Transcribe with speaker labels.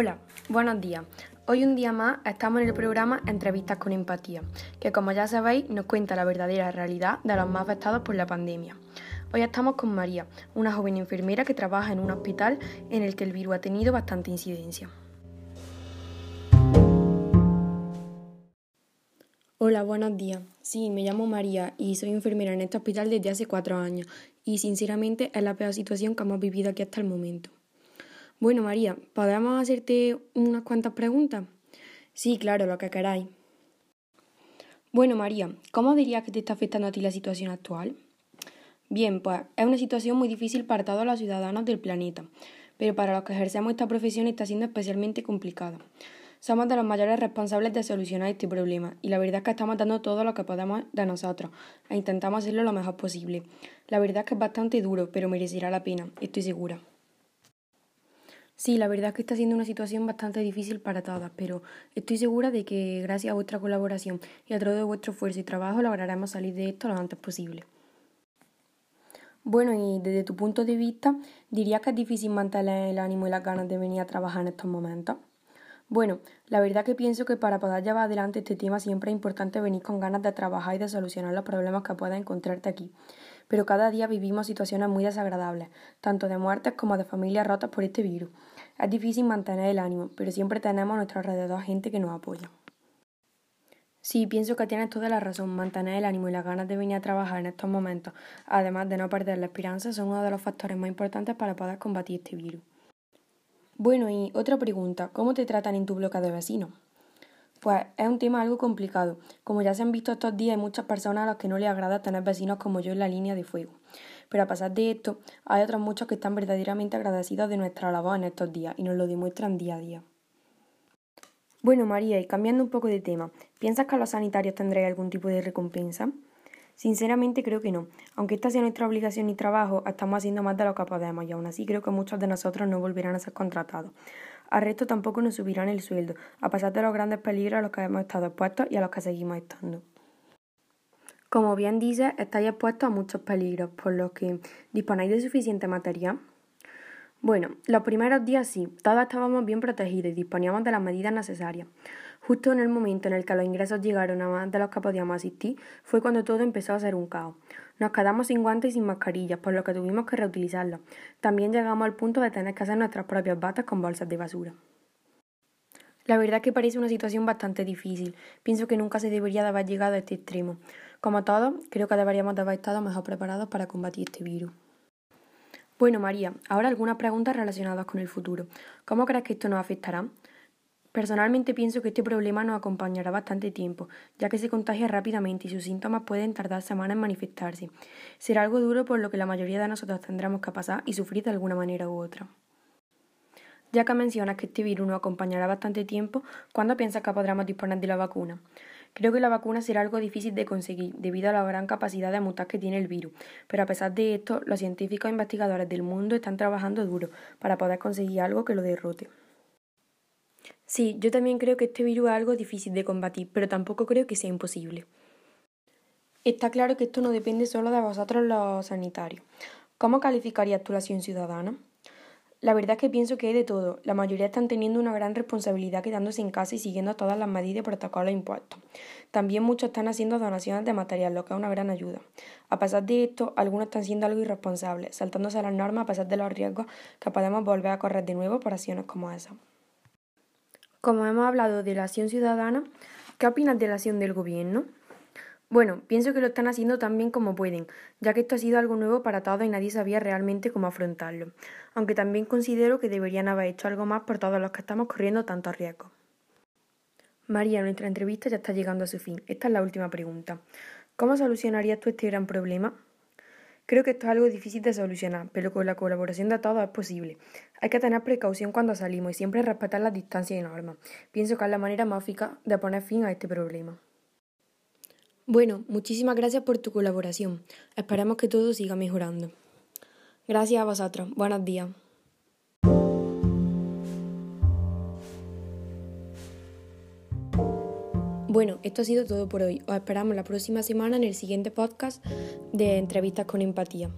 Speaker 1: Hola, buenos días. Hoy un día más estamos en el programa Entrevistas con Empatía, que como ya sabéis nos cuenta la verdadera realidad de los más afectados por la pandemia. Hoy estamos con María, una joven enfermera que trabaja en un hospital en el que el virus ha tenido bastante incidencia. Hola, buenos días. Sí, me llamo María y soy enfermera en este hospital desde hace cuatro años y sinceramente es la peor situación que hemos vivido aquí hasta el momento. Bueno, María, ¿podemos hacerte unas cuantas preguntas? Sí, claro, lo que queráis. Bueno, María, ¿cómo dirías que te está afectando a ti la situación actual? Bien, pues es una situación muy difícil para todos los ciudadanos del planeta, pero para los que ejercemos esta profesión está siendo especialmente complicada. Somos de los mayores responsables de solucionar este problema y la verdad es que estamos dando todo lo que podemos de nosotros e intentamos hacerlo lo mejor posible. La verdad es que es bastante duro, pero merecerá la pena, estoy segura. Sí, la verdad es que está siendo una situación bastante difícil para todas, pero estoy segura de que gracias a vuestra colaboración y a de vuestro esfuerzo y trabajo lograremos salir de esto lo antes posible. Bueno, y desde tu punto de vista, ¿dirías que es difícil mantener el ánimo y las ganas de venir a trabajar en estos momentos? Bueno, la verdad que pienso que para poder llevar adelante este tema siempre es importante venir con ganas de trabajar y de solucionar los problemas que puedas encontrarte aquí. Pero cada día vivimos situaciones muy desagradables, tanto de muertes como de familias rotas por este virus. Es difícil mantener el ánimo, pero siempre tenemos a nuestro alrededor gente que nos apoya. Sí, pienso que tienes toda la razón. Mantener el ánimo y las ganas de venir a trabajar en estos momentos, además de no perder la esperanza, son uno de los factores más importantes para poder combatir este virus. Bueno, y otra pregunta, ¿cómo te tratan en tu bloque de vecinos? Pues es un tema algo complicado. Como ya se han visto estos días, hay muchas personas a las que no les agrada tener vecinos como yo en la línea de fuego. Pero a pesar de esto, hay otros muchos que están verdaderamente agradecidos de nuestra labor en estos días y nos lo demuestran día a día. Bueno, María, y cambiando un poco de tema, ¿piensas que a los sanitarios tendréis algún tipo de recompensa? Sinceramente creo que no. Aunque esta sea nuestra obligación y trabajo, estamos haciendo más de lo que podemos y aún así creo que muchos de nosotros no volverán a ser contratados. Al resto tampoco nos subirán el sueldo, a pesar de los grandes peligros a los que hemos estado expuestos y a los que seguimos estando. Como bien dices, estáis expuestos a muchos peligros, por lo que disponéis de suficiente material. Bueno, los primeros días sí, todos estábamos bien protegidos y disponíamos de las medidas necesarias. Justo en el momento en el que los ingresos llegaron a más de los que podíamos asistir, fue cuando todo empezó a ser un caos. Nos quedamos sin guantes y sin mascarillas, por lo que tuvimos que reutilizarlos. También llegamos al punto de tener que hacer nuestras propias batas con bolsas de basura. La verdad es que parece una situación bastante difícil. Pienso que nunca se debería de haber llegado a este extremo. Como todos, creo que deberíamos de haber estado mejor preparados para combatir este virus. Bueno, María, ahora algunas preguntas relacionadas con el futuro. ¿Cómo crees que esto nos afectará? Personalmente pienso que este problema nos acompañará bastante tiempo, ya que se contagia rápidamente y sus síntomas pueden tardar semanas en manifestarse. Será algo duro por lo que la mayoría de nosotros tendremos que pasar y sufrir de alguna manera u otra. Ya que mencionas que este virus nos acompañará bastante tiempo, ¿cuándo piensas que podremos disponer de la vacuna? Creo que la vacuna será algo difícil de conseguir debido a la gran capacidad de mutar que tiene el virus, pero a pesar de esto, los científicos e investigadores del mundo están trabajando duro para poder conseguir algo que lo derrote. Sí, yo también creo que este virus es algo difícil de combatir, pero tampoco creo que sea imposible. Está claro que esto no depende solo de vosotros los sanitarios. ¿Cómo calificarías tu la acción ciudadana? La verdad es que pienso que hay de todo. La mayoría están teniendo una gran responsabilidad quedándose en casa y siguiendo todas las medidas y protocolos impuestos. También muchos están haciendo donaciones de material, lo que es una gran ayuda. A pesar de esto, algunos están siendo algo irresponsables, saltándose las normas a pesar de los riesgos que podemos volver a correr de nuevo por acciones como esa. Como hemos hablado de la acción ciudadana, ¿qué opinas de la acción del gobierno? Bueno, pienso que lo están haciendo tan bien como pueden, ya que esto ha sido algo nuevo para todos y nadie sabía realmente cómo afrontarlo. Aunque también considero que deberían haber hecho algo más por todos los que estamos corriendo tantos riesgos. María, nuestra entrevista ya está llegando a su fin. Esta es la última pregunta. ¿Cómo solucionarías tú este gran problema? Creo que esto es algo difícil de solucionar, pero con la colaboración de todos es posible. Hay que tener precaución cuando salimos y siempre respetar las distancias y normas. Pienso que es la manera más eficaz de poner fin a este problema. Bueno, muchísimas gracias por tu colaboración. Esperamos que todo siga mejorando. Gracias a vosotros. Buenos días. Bueno, esto ha sido todo por hoy. Os esperamos la próxima semana en el siguiente podcast de Entrevistas con Empatía.